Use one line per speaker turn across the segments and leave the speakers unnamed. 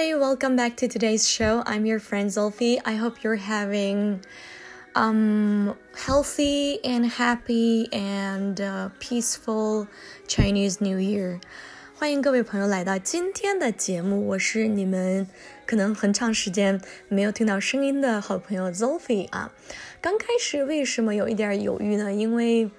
Hey everybody, welcome back to today's show. I'm your friend Zolfi. I hope you're having um healthy and happy and uh, peaceful Chinese New Year. 欢迎各位朋友来到今天的节目，我是你们可能很长时间没有听到声音的好朋友 Zolfi 啊。刚开始为什么有一点犹豫呢？因为，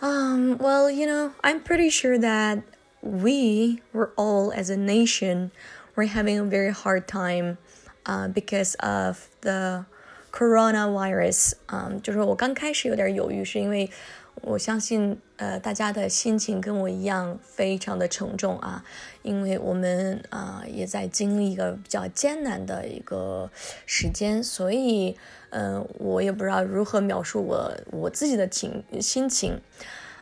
um, well, you know, I'm pretty sure that we were all as a nation were having a very hard time uh, because of the coronavirus. Um, 就是我刚开始有点犹豫，是因为我相信呃大家的心情跟我一样非常的沉重啊，因为我们啊、呃、也在经历一个比较艰难的一个时间，所以呃我也不知道如何描述我我自己的情心情。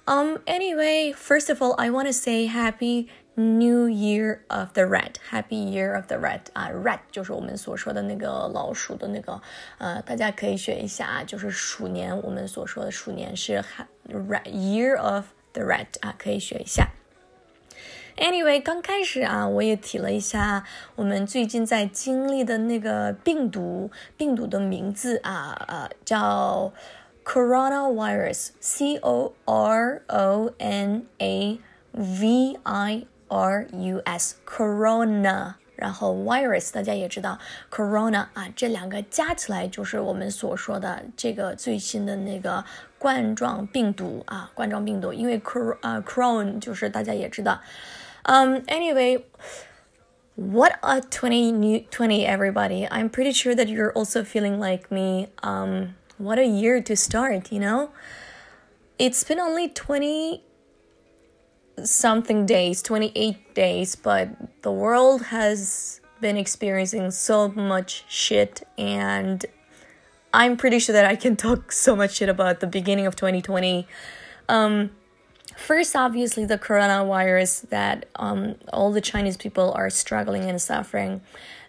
um, anyway, first of all, I want to say happy New Year of the Rat. Happy Year of the Rat 啊，rat 就是我们所说的那个老鼠的那个，呃，大家可以学一下啊，就是鼠年，我们所说的鼠年是 rat Year of the Rat 啊，可以学一下。Anyway，刚开始啊，我也提了一下我们最近在经历的那个病毒，病毒的名字啊，呃，叫。coronavirus c o r o n a v i r u s corona，然后 virus 大家也知道 corona 啊，这两个加起来就是我们所说的这个最新的那个冠状病毒啊，冠状病毒，因为 cor 啊 corona 就是大家也知道，嗯，anyway。What a 2020, everybody. I'm pretty sure that you're also feeling like me. Um, what a year to start, you know? It's been only 20 something days, 28 days, but the world has been experiencing so much shit and I'm pretty sure that I can talk so much shit about the beginning of 2020. Um, first, obviously, the coronavirus that um, all the Chinese people are struggling and suffering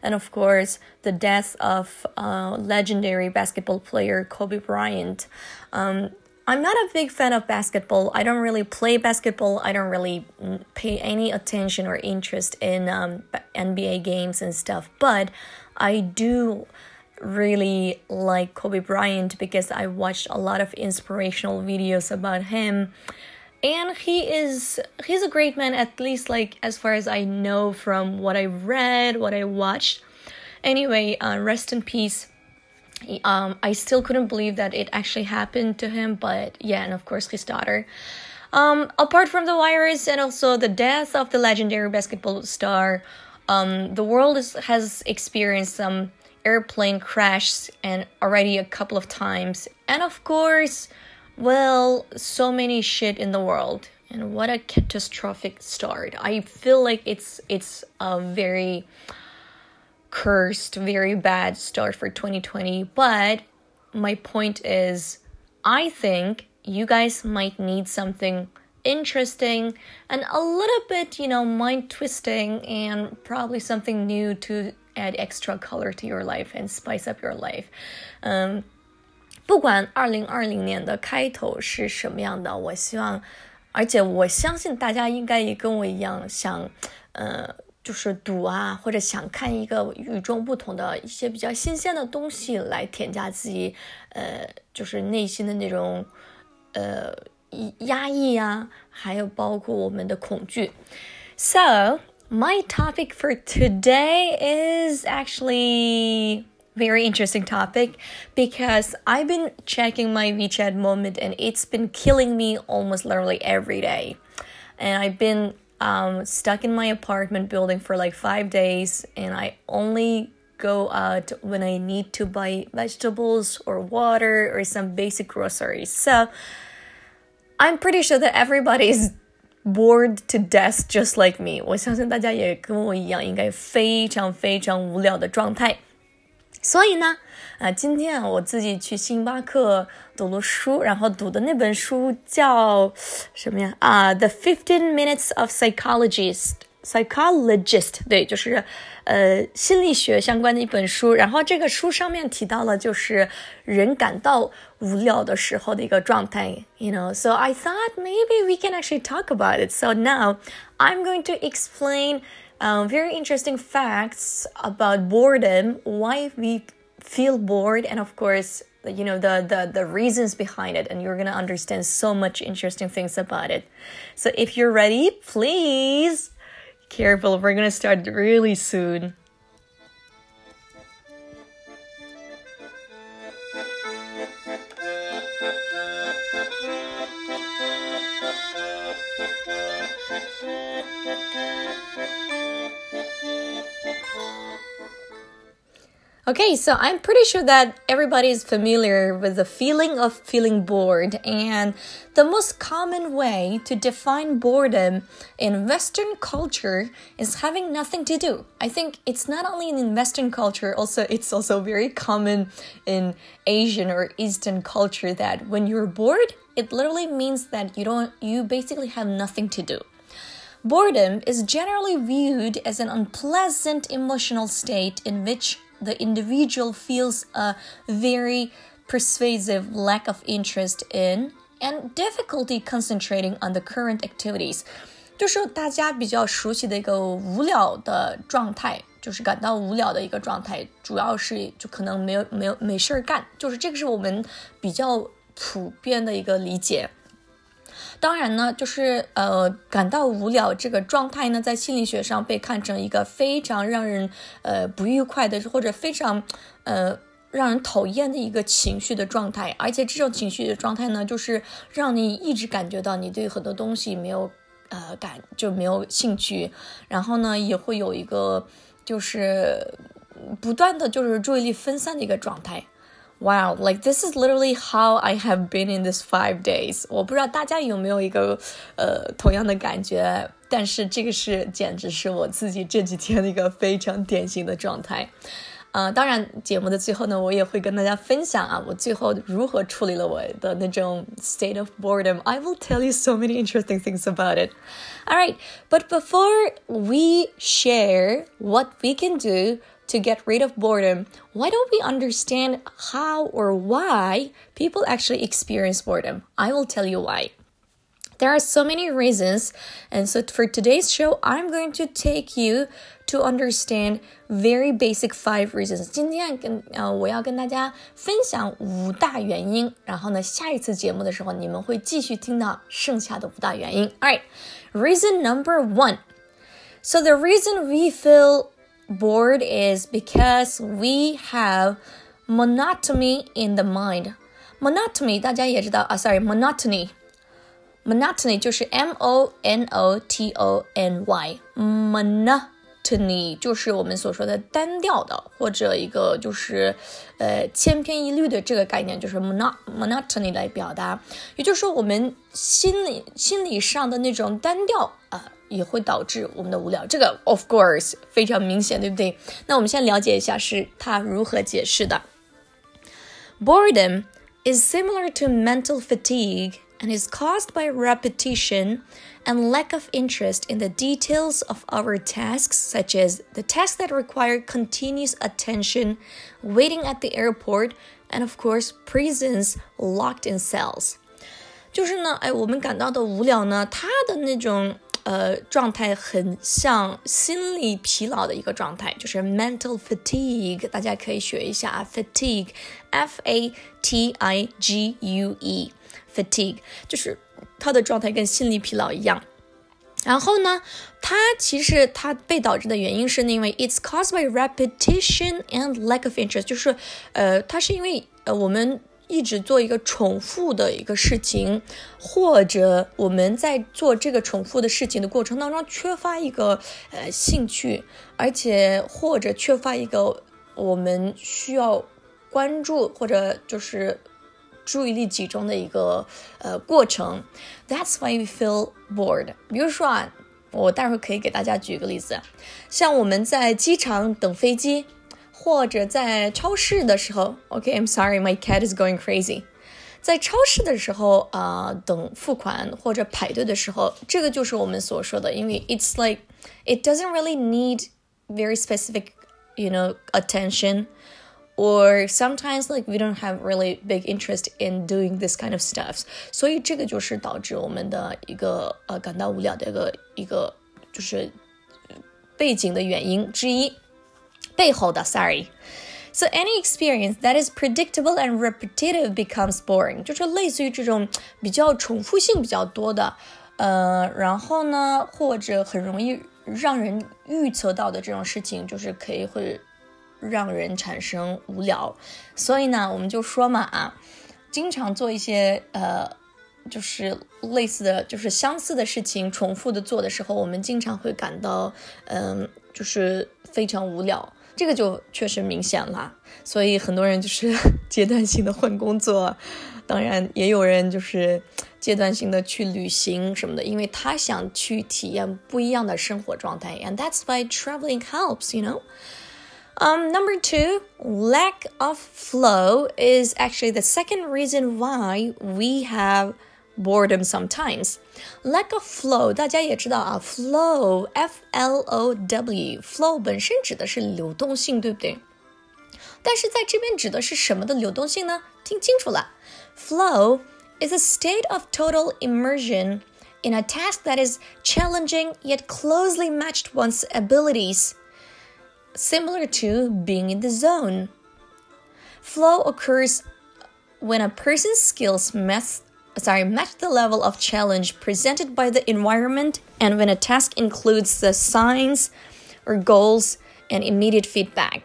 and of course the death of uh, legendary basketball player Kobe Bryant. Um, I'm not a big fan of basketball. I don't really play basketball. I don't really mm, pay any attention or interest in um, NBA games and stuff. But I do really like Kobe Bryant because I watched a lot of inspirational videos about him and he is he's a great man at least like as far as i know from what i read what i watched anyway uh, rest in peace um, i still couldn't believe that it actually happened to him but yeah and of course his daughter. Um, apart from the virus and also the death of the legendary basketball star um, the world is, has experienced some airplane crashes and already a couple of times. And of course well, so many shit in the world, and what a catastrophic start. I feel like it's it's a very cursed, very bad start for 2020, but my point is I think you guys might need something interesting and a little bit, you know, mind twisting and probably something new to add extra color to your life and spice up your life. Um, 不管二零二零年的开头是什么样的，我希望，而且我相信大家应该也跟我一样想，呃， 就是赌啊，或者想看一个与众不同的一些比较新鲜的东西来添加自己，呃，就是内心的那种，呃，压抑呀，还有包括我们的恐惧。So my topic for today is actually. very interesting topic because I've been checking my WeChat moment and it's been killing me almost literally every day. And I've been um, stuck in my apartment building for like five days and I only go out when I need to buy vegetables or water or some basic groceries. So I'm pretty sure that everybody's bored to death just like me. 我相信大家也跟我一样，应该非常非常无聊的状态。所以呢，啊，今天啊，我自己去星巴克 读了书，然后读的那本书叫什么呀？啊，《The Fifteen Minutes of Psychologist》，Psychologist，对，就是呃心理学相关的一本书。然后这个书上面提到了，就是人感到无聊的时候的一个状态，you know. So I thought maybe we can actually talk about it. So now I'm going to explain um, very interesting facts about boredom, why we feel bored, and of course, you know the the the reasons behind it and you're going to understand so much interesting things about it. So if you're ready please. Careful we're going to start really soon Okay, so I'm pretty sure that everybody is familiar with the feeling of feeling bored, and the most common way to define boredom in Western culture is having nothing to do. I think it's not only in Western culture, also it's also very common in Asian or Eastern culture that when you're bored, it literally means that you don't you basically have nothing to do. Boredom is generally viewed as an unpleasant emotional state in which the individual feels a very persuasive lack of interest in and difficulty concentrating on the current activities，就是大家比较熟悉的一个无聊的状态，就是感到无聊的一个状态，主要是就可能没有没有没事儿干，就是这个是我们比较普遍的一个理解。 当然呢，就是呃感到无聊这个状态呢，在心理学上被看成一个非常让人呃不愉快的，或者非常呃让人讨厌的一个情绪的状态。而且这种情绪的状态呢，就是让你一直感觉到你对很多东西没有呃感就没有兴趣，然后呢也会有一个就是不断的就是注意力分散的一个状态。Wow, like this is literally how I have been in this five days. 我不知道大家有没有一个呃同样的感觉，但是这个是简直是我自己这几天的一个非常典型的状态。呃，当然节目的最后呢，我也会跟大家分享啊，我最后如何处理了我的那种 state of boredom. I will tell you so many interesting things about it. All right, but before we share what we can do to get rid of boredom, why don't we understand how or why people actually experience boredom? I will tell you why. There are so many reasons, and so for today's show, I'm going to take you to understand very basic five reasons. 今天跟呃我要跟大家分享五大原因，然后呢，下一次节目的时候你们会继续听到剩下的五大原因。All right, reason number one. So the reason we feel bored is because we have monotony in the mind. Monotony 大家也知道啊，sorry monotony。monotony 就是 m o n o t o n y，monotony 就是我们所说的单调的，或者一个就是呃千篇一律的这个概念，就是 monot monotony 来表达。也就是说，我们心理心理上的那种单调啊。 也会导致我们的无聊，这个 of course 非常明显，对不对？那我们先了解一下是它如何解释的。Boredom is similar to mental fatigue and is caused by repetition and lack of interest in the details of our tasks, such as the tasks that require continuous attention, waiting at the airport, and of course, prisons locked in cells. 就是呢，哎，我们感到的无聊呢，它的那种 呃，状态很像心理疲劳的一个状态，就是 mental fatigue。大家可以学一下啊，fatigue，f a t i g u e，fatigue 就是它的状态跟心理疲劳一样。然后呢，它其实它被导致的原因是因为 it's caused by repetition and lack of interest，就是呃，它是因为呃我们。一直做一个重复的一个事情，或者我们在做这个重复的事情的过程当中缺乏一个呃兴趣，而且或者缺乏一个我们需要关注或者就是注意力集中的一个呃过程。That's why we feel bored。比如说啊，我待会儿可以给大家举一个例子，像我们在机场等飞机。或者在超市的时候，OK，I'm、okay, sorry, my cat is going crazy。在超市的时候啊、呃，等付款或者排队的时候，这个就是我们所说的，因为 it's like it doesn't really need very specific, you know, attention. Or sometimes like we don't have really big interest in doing this kind of stuff，所以这个就是导致我们的一个呃感到无聊的一个一个就是 背景的原因之一， 背后的 sorry。So any experience that is predictable and repetitive becomes boring，就是类似于这种比较重复性比较多的，呃，然后呢，或者很容易让人预测到的这种事情，就是可以会让人产生无聊。所以呢，我们就说嘛啊，经常做一些呃，就是类似的就是相似的事情，重复的做的时候，我们经常会感到嗯，就是非常无聊。这个就确实明显了，所以很多人就是阶段性的换工作，当然也有人就是阶段性的去旅行什么的，因为他想去体验不一样的生活状态。And that's why traveling helps, you know. Um, number two, lack of flow is actually the second reason why we have boredom sometimes. Lack of flow，大家也知道啊，flow，f l o w，flow 本身指的是流动性，对不对？但是在这边指的是什么的流动性呢？听清楚了，flow is a state of total immersion in a task that is challenging yet closely matched one's abilities, similar to being in the zone. Flow occurs when a person's skills match sorry, match the level of challenge presented by the environment and when a task includes the signs or goals and immediate feedback.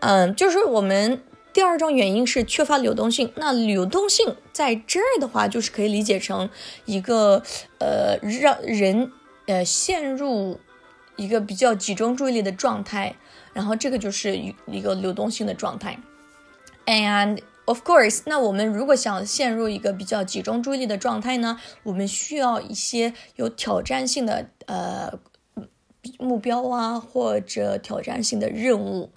嗯，就是我们第二种原因是缺乏流动性。那流动性在这儿的话，就是可以理解成一个呃，让人呃陷入一个比较集中注意力的状态，然后这个就是一个流动性的状态。And Of course，那我们如果想陷入一个比较集中注意力的状态呢，我们需要一些有挑战性的呃目标啊，或者挑战性的任务。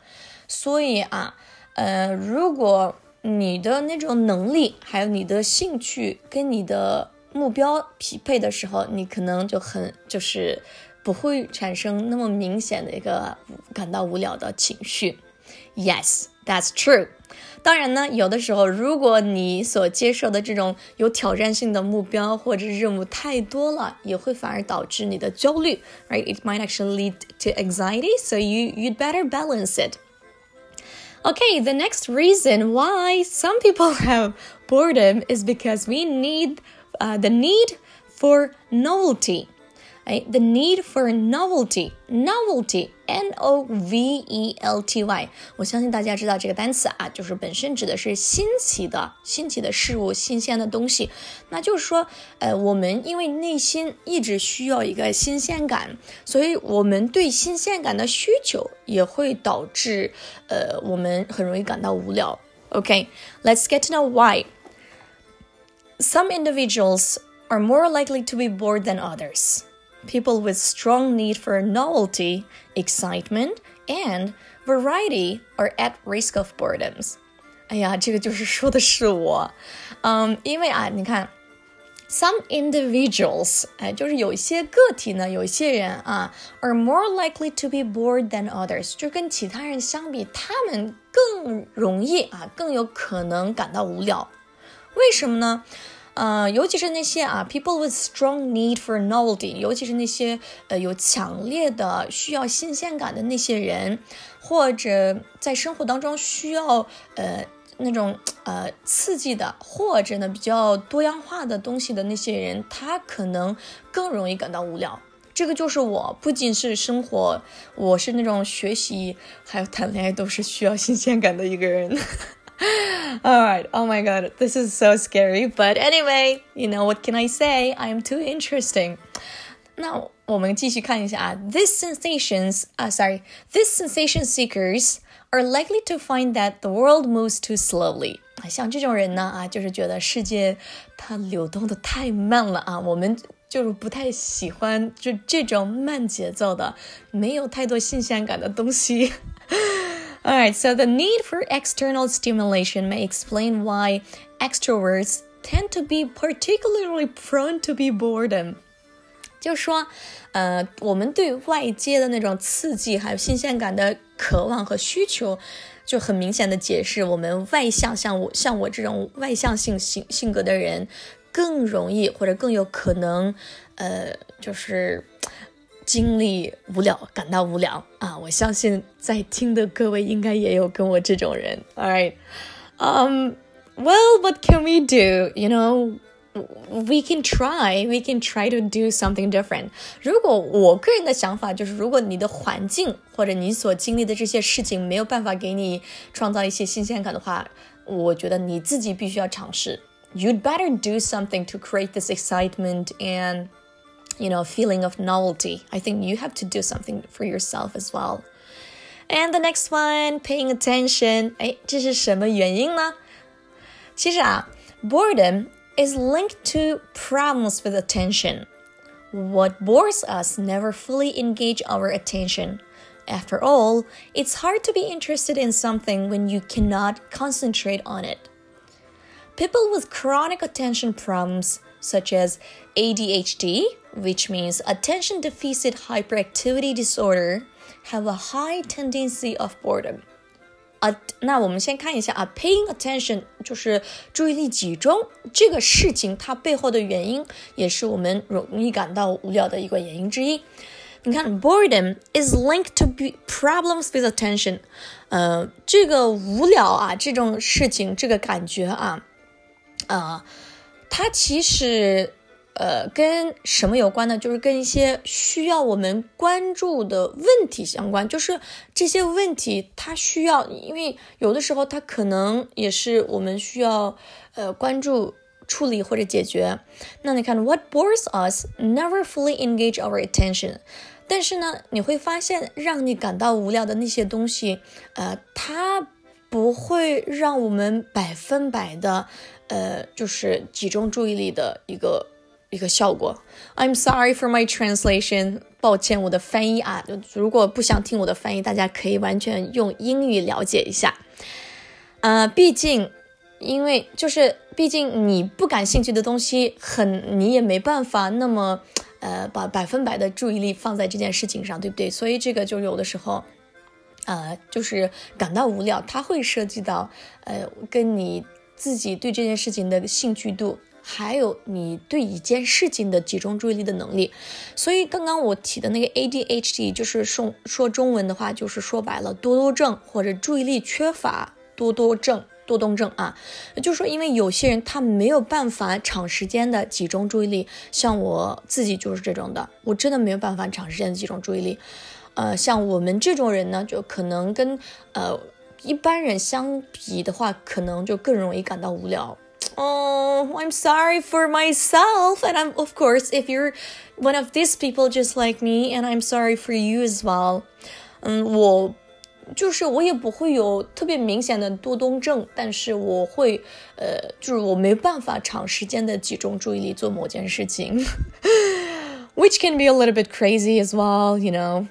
所以啊，呃，如果你的那种能力还有你的兴趣跟你的目标匹配的时候，你可能就很就是不会产生那么明显的一个感到无聊的情绪。Yes, that's true. 当然呢，有的时候，如果你所接受的这种有挑战性的目标或者任务太多了，也会反而导致你的焦虑，right? It might actually lead to anxiety, so you you'd better balance it. Okay, the next reason why some people have boredom is because we need uh, the need for novelty. 哎，the need for novelty，novelty，n o v e l t y，我相信大家知道这个单词啊，就是本身指的是新奇的、新奇的事物、新鲜的东西。那就是说，呃，我们因为内心一直需要一个新鲜感，所以我们对新鲜感的需求也会导致，呃，我们很容易感到无聊。Okay，let's get to know why. Some individuals are more likely to be bored than others people with strong need for novelty, excitement, and variety are at risk of boredoms. 哎呀，这个就是说的是我，嗯，因为啊，你看，some individuals，哎，就是有一些个体呢，有一些人啊，are more likely to be bored than others，就跟其他人相比，他们更容易啊，更有可能感到无聊。为什么呢？ 呃，尤其是那些啊，people with strong need for novelty，尤其是那些呃有强烈的需要新鲜感的那些人，或者在生活当中需要呃那种呃刺激的，或者呢比较多样化的东西的那些人，他可能更容易感到无聊。这个就是我，不仅是生活，我是那种学习还有谈恋爱都是需要新鲜感的一个人。All right. Oh my god, this is so scary. But anyway, you know what can I say? I am too interesting. 那我们继续看一下啊，these sensations 啊，sorry, these sensation seekers are likely to find that the world moves too slowly. 啊，像这种人呢啊，就是觉得世界它流动的太慢了啊，我们就是不太喜欢就这种慢节奏的，没有太多新鲜感的东西。 All right, so the need for external stimulation may explain why extroverts tend to be particularly prone to be boredom. 就是说，呃，我们对外界的那种刺激还有新鲜感的渴望和需求，就很明显的解释我们外向像我像我这种外向性性性格的人，更容易或者更有可能，呃，就是 经历无聊，感到无聊啊！我相信在听的各位应该也有跟我这种人。All right, um, well, what can we do? You know, we can try, we can try to do something different. 如果我个人的想法就是，如果你的环境或者你所经历的这些事情没有办法给你创造一些新鲜感的话，我觉得你自己必须要尝试。You'd better do something to create this excitement and you know, feeling of novelty. I think you have to do something for yourself as well. And the next one, paying attention. 哎，这是什么原因呢？其实啊，boredom is linked to problems with attention. What bores us never fully engage our attention. After all, it's hard to be interested in something when you cannot concentrate on it. People with chronic attention problems, such as ADHD, which means attention deficit hyperactivity disorder, have a high tendency of boredom. 啊，那我们先看一下啊，paying attention 就是注意力集中这个事情，它背后的原因也是我们容易感到无聊的一个原因之一。你看，boredom is linked to be problems with attention，呃，这个无聊啊，这种事情，这个感觉啊，啊、呃，它其实 呃，跟什么有关呢？就是跟一些需要我们关注的问题相关。就是这些问题，它需要，因为有的时候它可能也是我们需要呃关注、处理或者解决。那你看，What bores us never fully engage our attention。但是呢，你会发现，让你感到无聊的那些东西，呃，它不会让我们百分百的，呃，就是集中注意力的一个。一个效果。I'm sorry for my translation，抱歉我的翻译啊。如果不想听我的翻译，大家可以完全用英语了解一下。呃，毕竟，因为就是毕竟你不感兴趣的东西，很你也没办法那么呃把百分百的注意力放在这件事情上，对不对？所以这个就有的时候，呃，就是感到无聊，它会涉及到呃跟你自己对这件事情的兴趣度。还有你对一件事情的集中注意力的能力，所以刚刚我提的那个 ADHD，就是说说中文的话，就是说白了多动症或者注意力缺乏多动症、多动症啊。就是说，因为有些人他没有办法长时间的集中注意力，像我自己就是这种的，我真的没有办法长时间的集中注意力。呃，像我们这种人呢，就可能跟呃一般人相比的话，可能就更容易感到无聊。oh, I'm sorry for myself. And I'm, of course, if you're one of these people just like me, and I'm sorry for you as well. 嗯，我就是我也不会有特别明显的多动症，但是我会，呃，就是我没办法长时间的集中注意力做某件事情，which can be a little bit crazy as well, you know.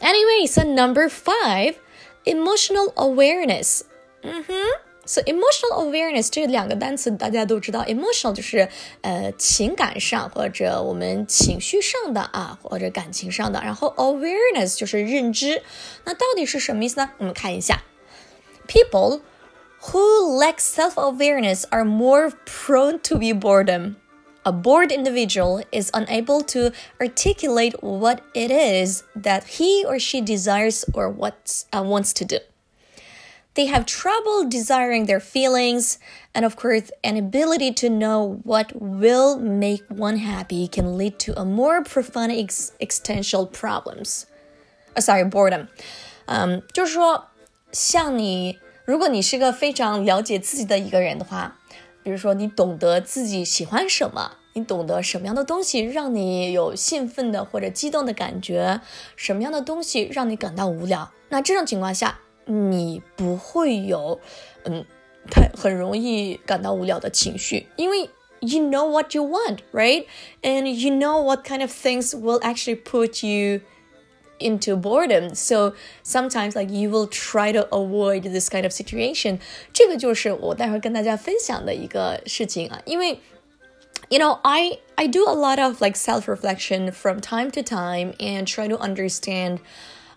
Anyway, so number five, emotional awareness. Mm-hmm. So emotional awareness 这两个单词大家都知道，emotional 就是呃情感上或者我们情绪上的啊，或者感情上的。然后 awareness 就是认知。那到底是什么意思呢？我们看一下，people who lack self-awareness are more prone to be boredom. A bored individual is unable to articulate what it is that he or she desires or what uh, wants to do. They have trouble desiring their feelings, and of course, an ability to know what will make one happy can lead to a more profound ex existential problems. Uh, sorry, boredom. 嗯，就是说，像你，如果你是个非常了解自己的一个人的话，比如说你懂得自己喜欢什么，你懂得什么样的东西让你有兴奋的或者激动的感觉，什么样的东西让你感到无聊，那这种情况下。 你不会有，嗯，太很容易感到无聊的情绪，因为 you know what you want, right? And you know what kind of things will actually put you into boredom. So sometimes like you will try to avoid this kind of situation. 这个就是我待会儿跟大家分享的一个事情啊，因为 you know I I do a lot of like self reflection from time to time and try to understand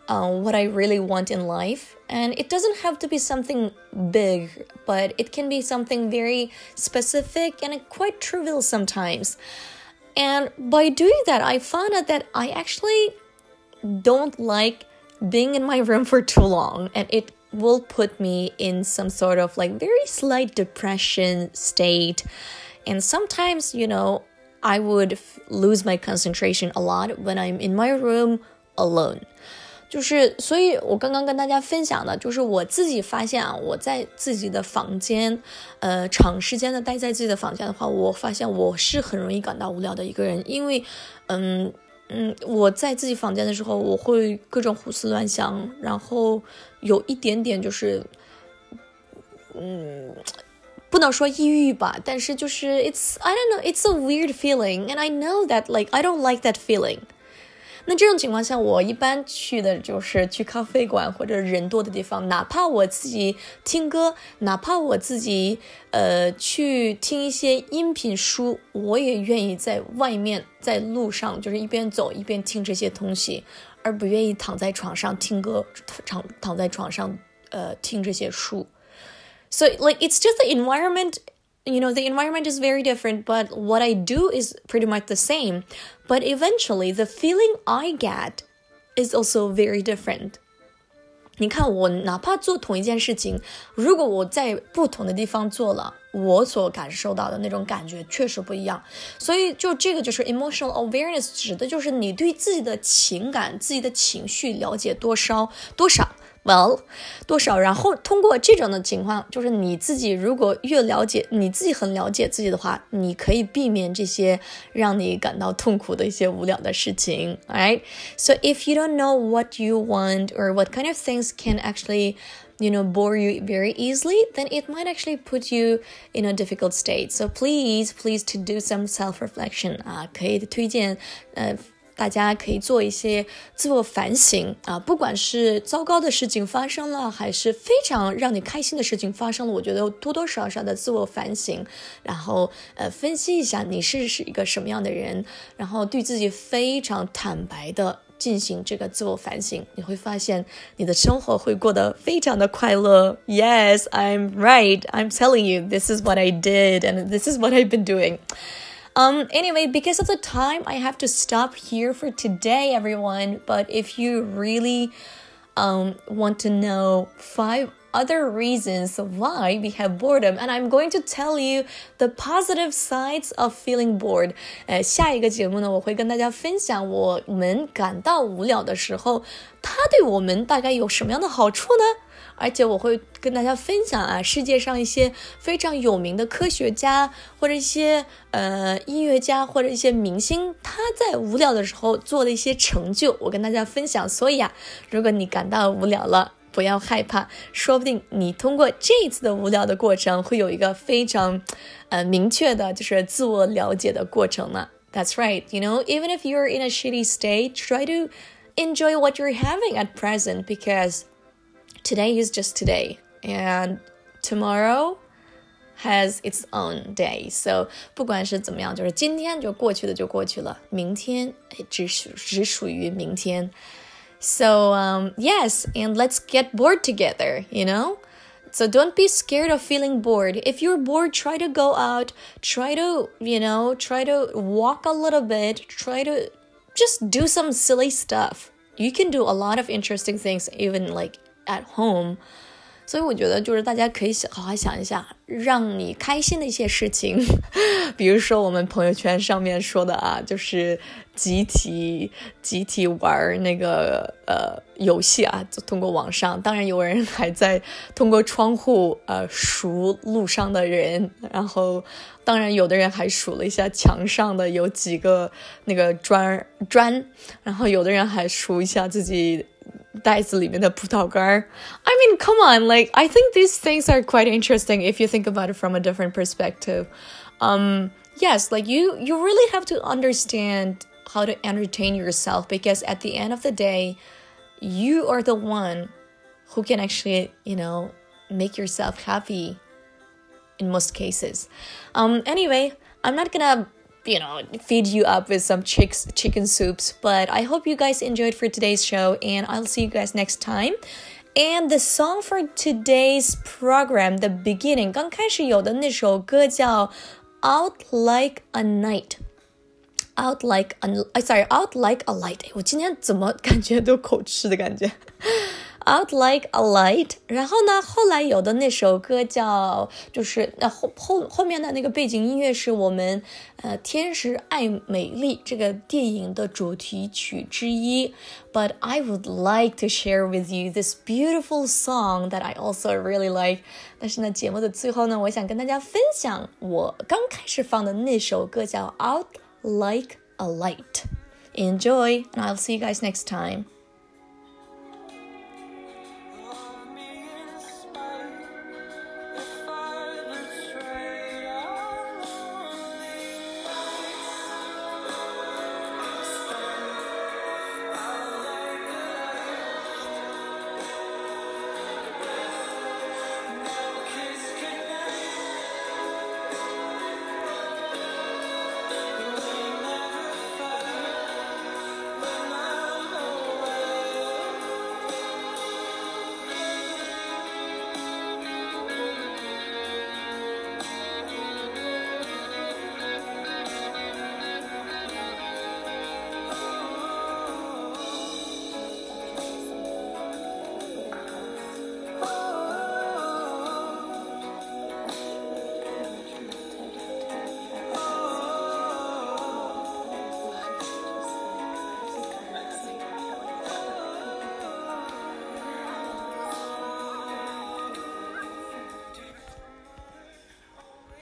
uh, what I really want in life. And it doesn't have to be something big, but it can be something very specific and quite trivial sometimes. And by doing that, I found out that I actually don't like being in my room for too long and it will put me in some sort of like very slight depression state. And sometimes, you know, I would lose my concentration a lot when I'm in my room alone. 就是，所以我刚刚跟大家分享的，就是我自己发现啊，我在自己的房间，呃，长时间的待在自己的房间的话，我发现我是很容易感到无聊的一个人，因为，嗯嗯，我在自己房间的时候，我会各种胡思乱想，然后有一点点就是，嗯，不能说抑郁吧，但是就是 it's I don't know it's a weird feeling and I know that like I don't like that feeling。那这种情况下，我一般去的就是去咖啡馆或者人多的地方，哪怕我自己听歌，哪怕我自己呃去听一些音频书，我也愿意在外面在路上，就是一边走一边听这些东西，而不愿意躺在床上听歌，躺躺在床上呃听这些书。So like it's just the environment you know the environment is very different but what i do is pretty much the same but eventually the feeling i get is also very different 你看，我哪怕做同一件事情，如果我在不同的地方做了，我所感受到的那种感觉确实不一样。所以，就这个就是 emotional awareness，指的就是你对自己的情感、自己的情绪了解多少多少。 well 多少，然后通过这种的情况，就是你自己如果越了解你自己很了解自己的话，你可以避免这些让你感到痛苦的一些无聊的事情。Alright, so if you don't know what you want or what kind of things can actually you know bore you very easily then it might actually put you in a difficult state so please please to do some self reflection 啊可以推荐呃 大家可以做一些自我反省啊，不管是糟糕的事情发生了，还是非常让你开心的事情发生了，我觉得多多少少的自我反省，然后呃分析一下你是是一个什么样的人，然后对自己非常坦白的进行这个自我反省，你会发现你的生活会过得非常的快乐。Yes, I'm right. I'm telling you, this is what I did, and this is what I've been doing. Um, anyway, because of the time, I have to stop here for today, everyone. But if you really um, want to know five other reasons why we have boredom, and I'm going to tell you the positive sides of feeling bored。呃，下一个节目呢，我会跟大家分享我们感到无聊的时候，它对我们大概有什么样的好处呢？ 而且我会跟大家分享啊，世界上一些非常有名的科学家，或者一些呃音乐家，或者一些明星，他在无聊的时候做的一些成就，我跟大家分享。所以啊，如果你感到无聊了，不要害怕，说不定你通过这一次的无聊的过程，会有一个非常呃明确的，就是自我了解的过程呢。That's right, you know, even if you're in a shitty state, try to enjoy what you're having at present because today is just today, and tomorrow has its own day. So 不管是怎么样，就是今天就过去的就过去了，明天只属只属于明天。So um, yes, and let's get bored together. You know. So don't be scared of feeling bored. If you're bored, try to go out, try to, you know, try to walk a little bit, try to just do some silly stuff. You can do a lot of interesting things even like at home. 所以我觉得，就是大家可以想好好想一下，让你开心的一些事情，比如说我们朋友圈上面说的啊，就是集体集体玩那个呃游戏啊，就通过网上。当然有人还在通过窗户呃数路上的人，然后当然有的人还数了一下墙上的有几个那个砖砖，然后有的人还数一下自己。袋子里面的葡萄干儿。I mean, come on, like I think these things are quite interesting if you think about it from a different perspective. Um, yes, like you you really have to understand how to entertain yourself because at the end of the day, you are the one who can actually, you know, make yourself happy in most cases. Um, anyway, I'm not gonna you know feed you up with some chicks chicken soups but i hope you guys enjoyed for today's show and i'll see you guys next time and the song for today's program the beginning 刚开始有的那首歌叫 out like a night out like a sorry out like a light。我今天怎么感觉都口吃的感觉 ？Out like a light，然后呢，后来有的那首歌叫，就是那后后后面的那个背景音乐是我们呃《天使爱美丽》这个电影的主题曲之一。But I would like to share with you this beautiful song that I also really like。但是呢，节目的最后呢，我想跟大家分享我刚开始放的那首歌叫《Out Like a Light》。Enjoy, and I'll see you guys next time.